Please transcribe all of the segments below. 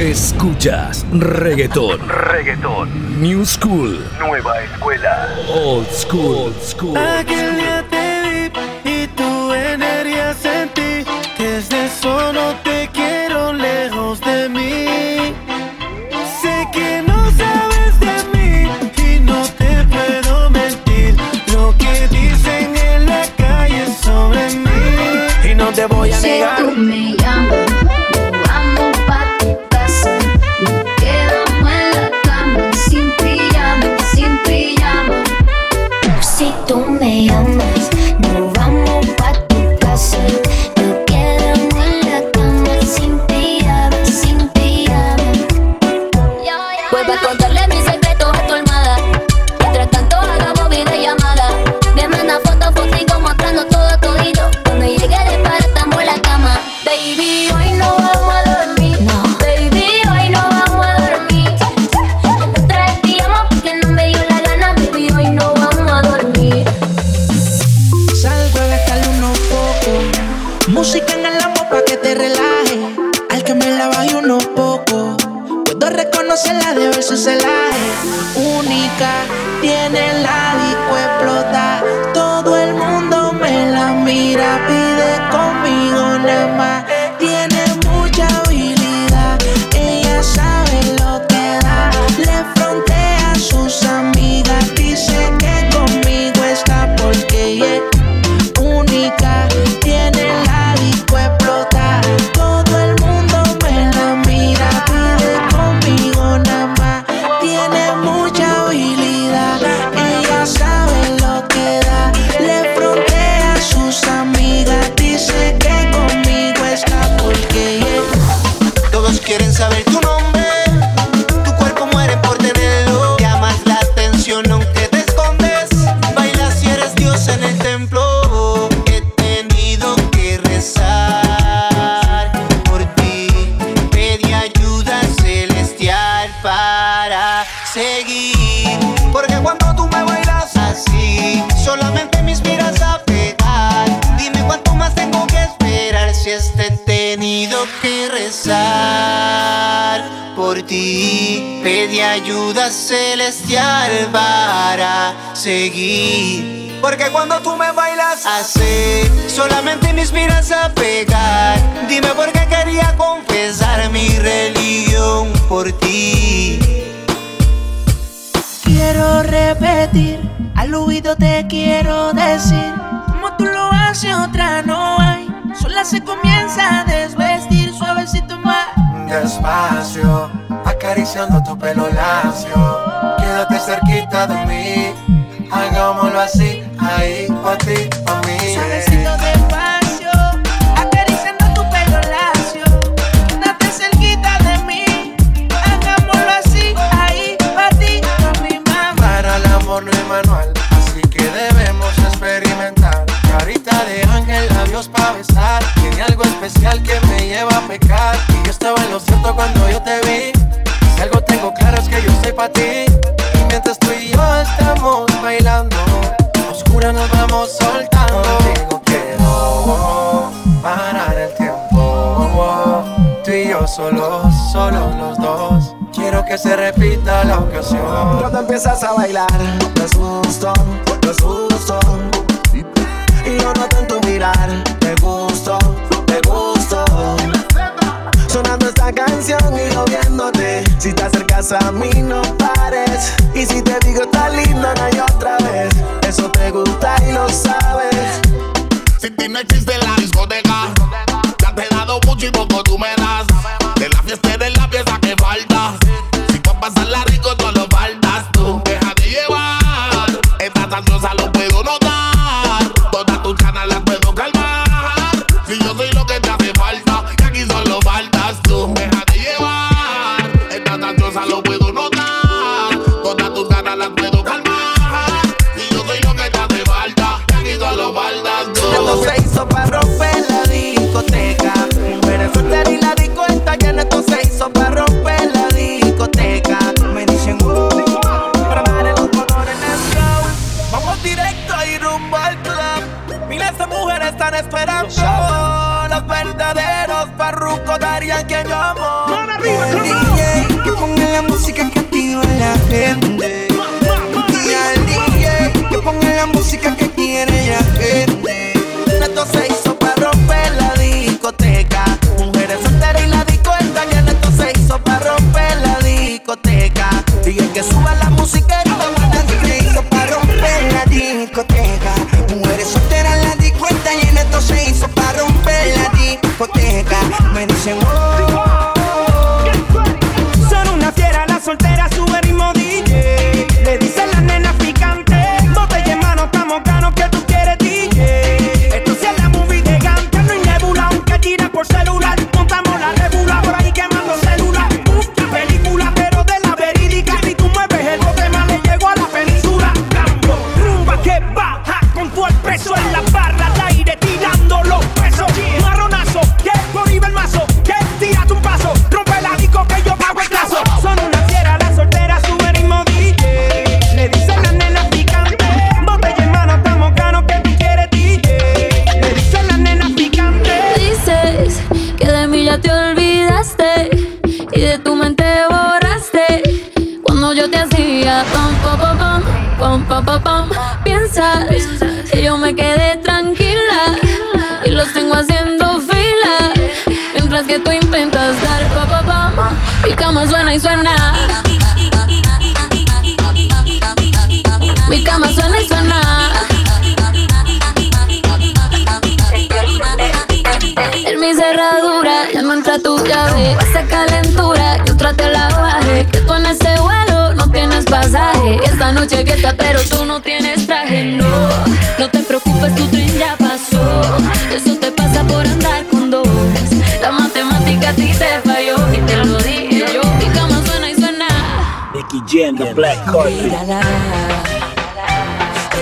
Escuchas reggaetón. Reggaetón. New School. Nueva escuela. Old School. Old school. Conmigo celestial para seguir. Porque cuando tú me bailas así, solamente me inspiras a pegar. Dime por qué quería confesar mi religión por ti. Quiero repetir, al oído te quiero decir, como tú lo haces otra no hay. Sola se comienza a desvestir suavecito más. despacio, acariciando tu pelo lacio. Quédate cerquita de mí, hagámoslo así, ahí, pa' ti, pa' mí. Despacio, acariciando tu pelo lacio. Quédate cerquita de mí, hagámoslo así, ahí, pa' ti, pa' mi mamá. Para el amor no hay manual, así que debemos experimentar. Carita de ángel, labios pa' besar. Tiene algo especial que me lleva a pecar. Y yo estaba en lo cierto cuando yo te vi. Si algo tengo claro es que yo soy pa' ti. Y mientras tú y yo estamos bailando, oscura nos vamos soltando. Contigo quiero parar el tiempo. Tú y yo solos, solo los dos. Quiero que se repita la ocasión. Cuando empiezas a bailar, me asusto, me asusto. Y yo no tanto mirar, te gusto, te gusto. Sonando esta canción y yo. Si te acercas a mí, no pares. Y si te digo está lindo, no hay otra vez. Eso te gusta y lo sabes. Si ti no existe están esperando. Los verdaderos parrucos darían que yo amo. ponga la música que activa la gente. Y al DJ que ponga la música que quiere la gente. Esto se hizo para romper la discoteca. Mujeres solteras y la disco está llena. Esto se hizo para romper la discoteca. Y el que suba la te olvidaste y de tu mente borraste. Cuando yo te hacía pom, pom, pom, pom, pom, pom, pom, piensas que yo me quedé tranquila y los tengo haciendo fila. Mientras que tú intentas dar pom, pom, pom, y cama suena y suena. Llave. Esa calentura yo traté la baje. Que tú en ese vuelo no tienes pasaje. Esta noche que está pero tú no tienes traje. No, no te preocupes, tu tren ya pasó. Eso te pasa por andar con dos. La matemática a ti te falló y te lo dije yo. Mi cama suena y suena. Nicky Jam, The Black. Ella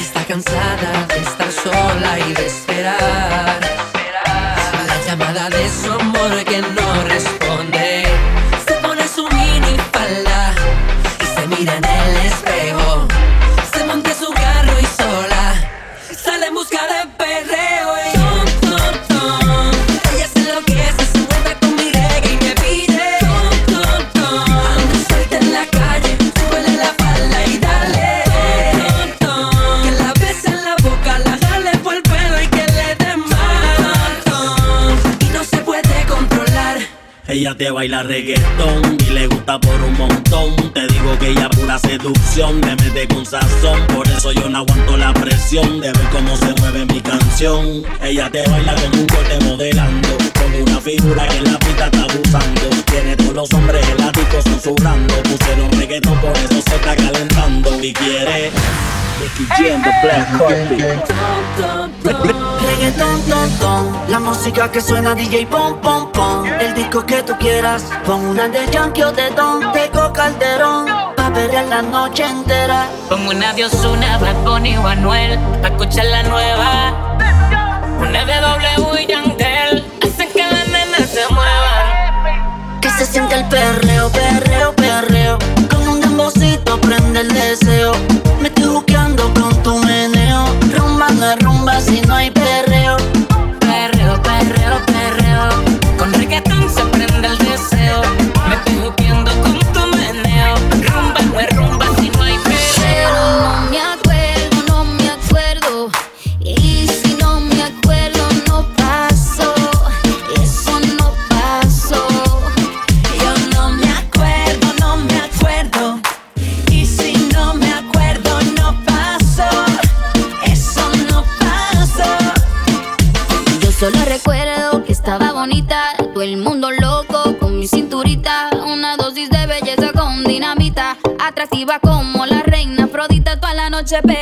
está cansada de estar sola y de esperar. Te baila reggaetón y le gusta por un montón. Te digo que ella pura seducción, te mete con sazón. Por eso yo no aguanto la presión de ver cómo se mueve mi canción. Ella te baila con un corte modelando, con una figura que en la pista está abusando. Tiene todos los hombres eláticos susurrando. Pusieron reggaetón, por eso se está calentando. Y quiere Black. Reggaeton, ton, ton, la música que suena DJ pom, pom, pom. El disco que tú quieras, pon una de Yankee o de Don, Teco Calderón, pa' perrear la noche entera. Pongo una de Ozuna, Bad Bunny o Anuel, pa' escuchar la nueva. Una de W y Yandel, hacen que las nenas se muevan. Que se siente el perreo, perreo, perreo. Con un dembocito prende el deseo. Me estoy Rumba no rumba si no hay perreo. Perreo, perreo, perreo. Con reggaetón se Japan.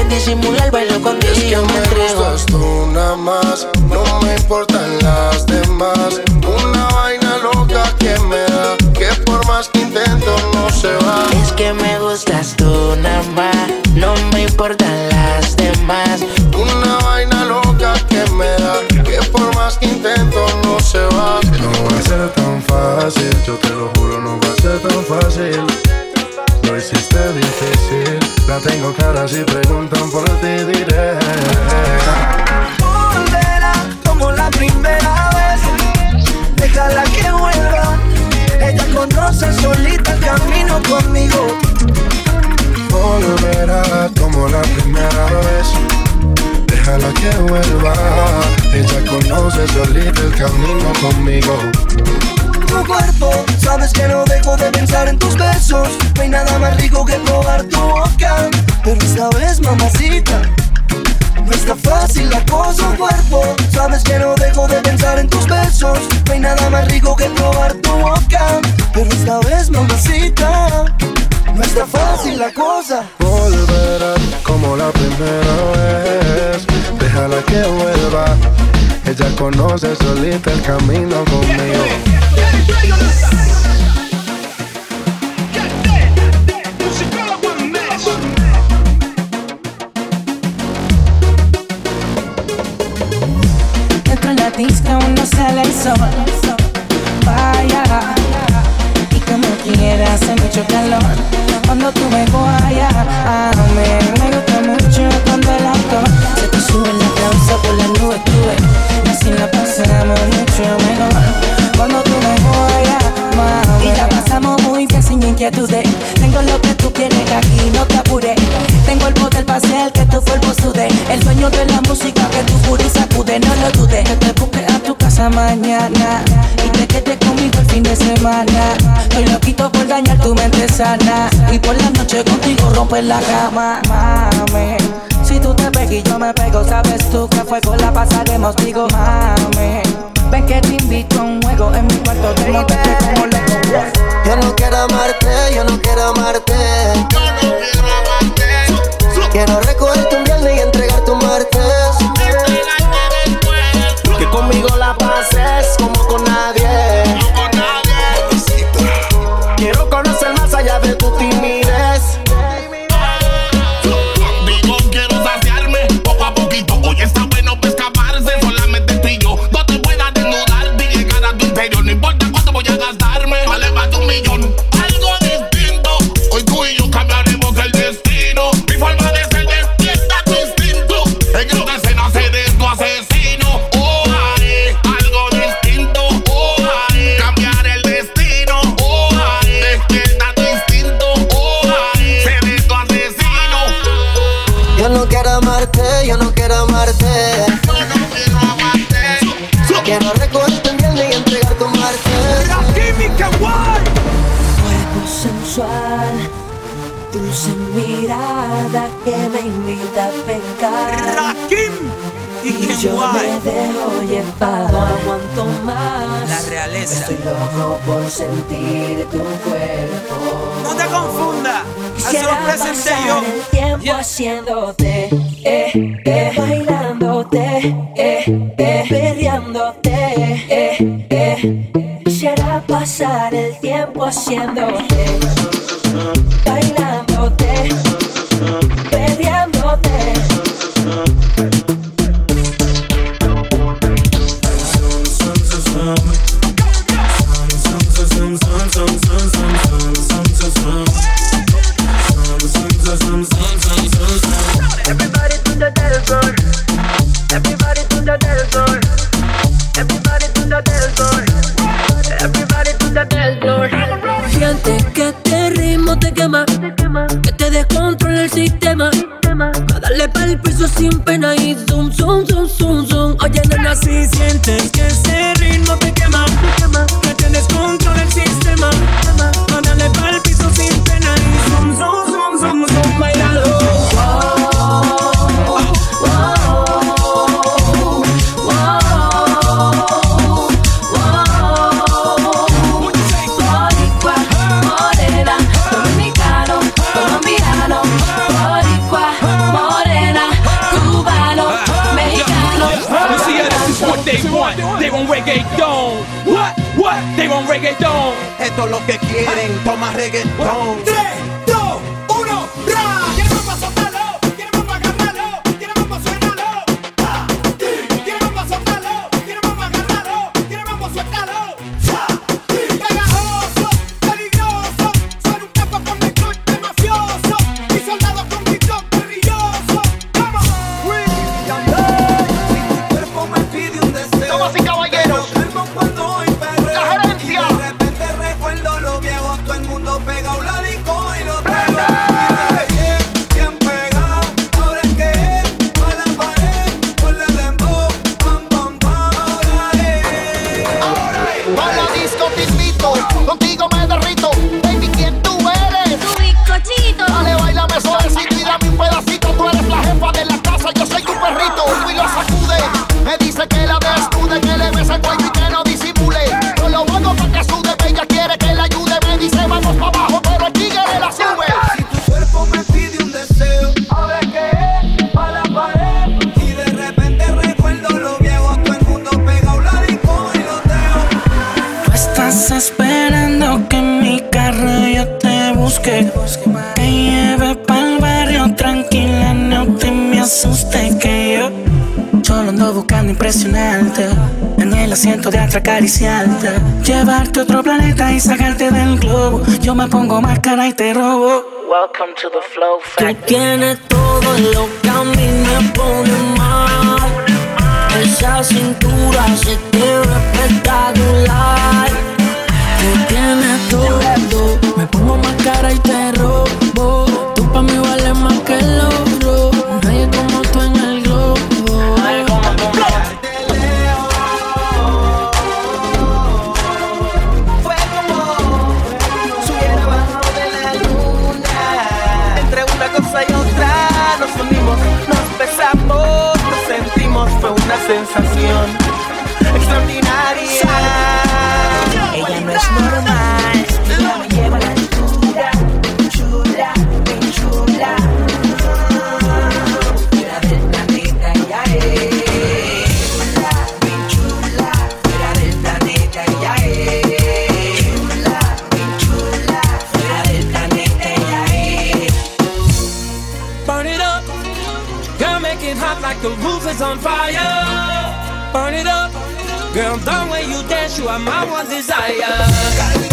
sé disimular, bailo contigo y yo me entrego. tú nada más, no me importan las demás. Una vaina loca que me da, que por más que intento no se va. Es que me gustas tú nada más, no me importan las demás. Una vaina loca que me da, que por más que intento no se va. No va a ser tan fácil, yo te lo juro, no va a ser tan fácil. Lo hiciste difícil, la tengo cara si preguntan por ti diré. Volverá como la primera vez. Déjala que vuelva. Ella conoce solita el camino conmigo. Volverá como la primera vez. Déjala que vuelva. Ella conoce solita el camino conmigo. Sabes que no dejo de pensar en tus besos. No hay nada más rico que probar tu boca. Pero esta vez, mamacita. No está fácil la cosa, cuerpo. Sabes que no dejo de pensar en tus besos. Romper la cama, mami. Si tú te pegas y yo me pego, sabes tú que a fuego la pasaremos, digo, mami. Ven que te invito a un juego en mi cuarto de verte como loco. Yo no quiero amarte, yo no quiero amarte. Quiero recogerte un viernes aguanto más. La realeza. Estoy loco por sentir tu cuerpo. No te confunda. Quisiera pasar yo. el tiempo haciéndote, eh, eh, bailándote, eh, eh, perreándote, eh, eh. Quisiera pasar el tiempo haciéndote, bailándote, si sientes de planeta y del globo. Yo me pongo. Welcome to the flow factor. Tú tienes todo lo que a mí me pone mal. Esa cintura se ve espectacular. Tú tienes todo, me pongo máscara y te robo. sensación extraordinaria. Ella no es normal, ella me lleva la altura, chula, mi chula. Fuera del planeta ella es. Chula, mi chula, fuera del planeta ella es. Chula, mi chula, fuera del planeta ella es. Burn it up, gotta make it hot like the roof is on fire. burn it up. Girl, I'm done when you dance, you are my one desire.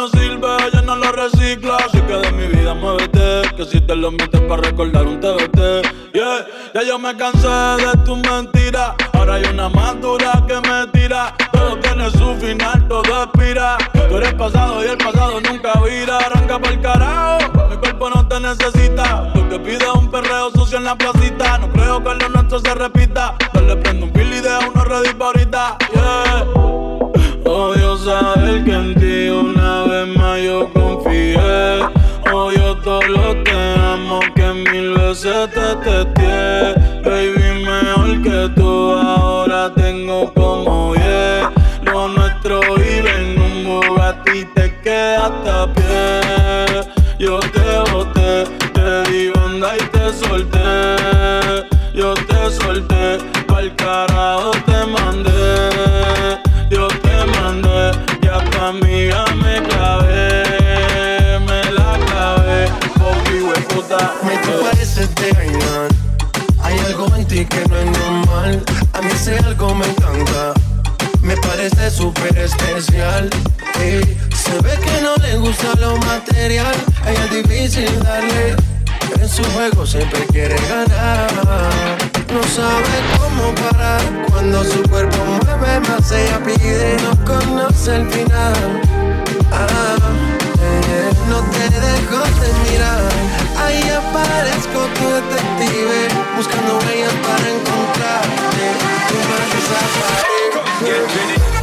no sirve, ella no lo recicla. Así que de mi vida muévete, que si te lo metes para recordar un TBT. Yeah, ya yo me cansé de tus mentiras. Ahora hay una más que me tira. Todo tiene su final, todo expira. Tú eres pasado y el pasado nunca vira. Arranca para el carajo, mi cuerpo no te necesita. Lo que pide es un perreo sucio en la placita. No creo que lo nuestro se repita. Yo le prendo un pili de uno ready pa' ahorita. Yeah. Odio saber que en ti una vez más yo confié. Odio todo lo que amo que mil veces te testé. Baby, mejor que tú ahora tengo como yo. Ey, se ve que no le gusta lo material, ella es difícil darle. En su juego siempre quiere ganar. No sabe cómo parar cuando su cuerpo mueve más. Ella pide, no conoce el final. Ah, eh, no te dejo de mirar. Ahí aparezco tu detective, buscando huellas para encontrarte. Tú me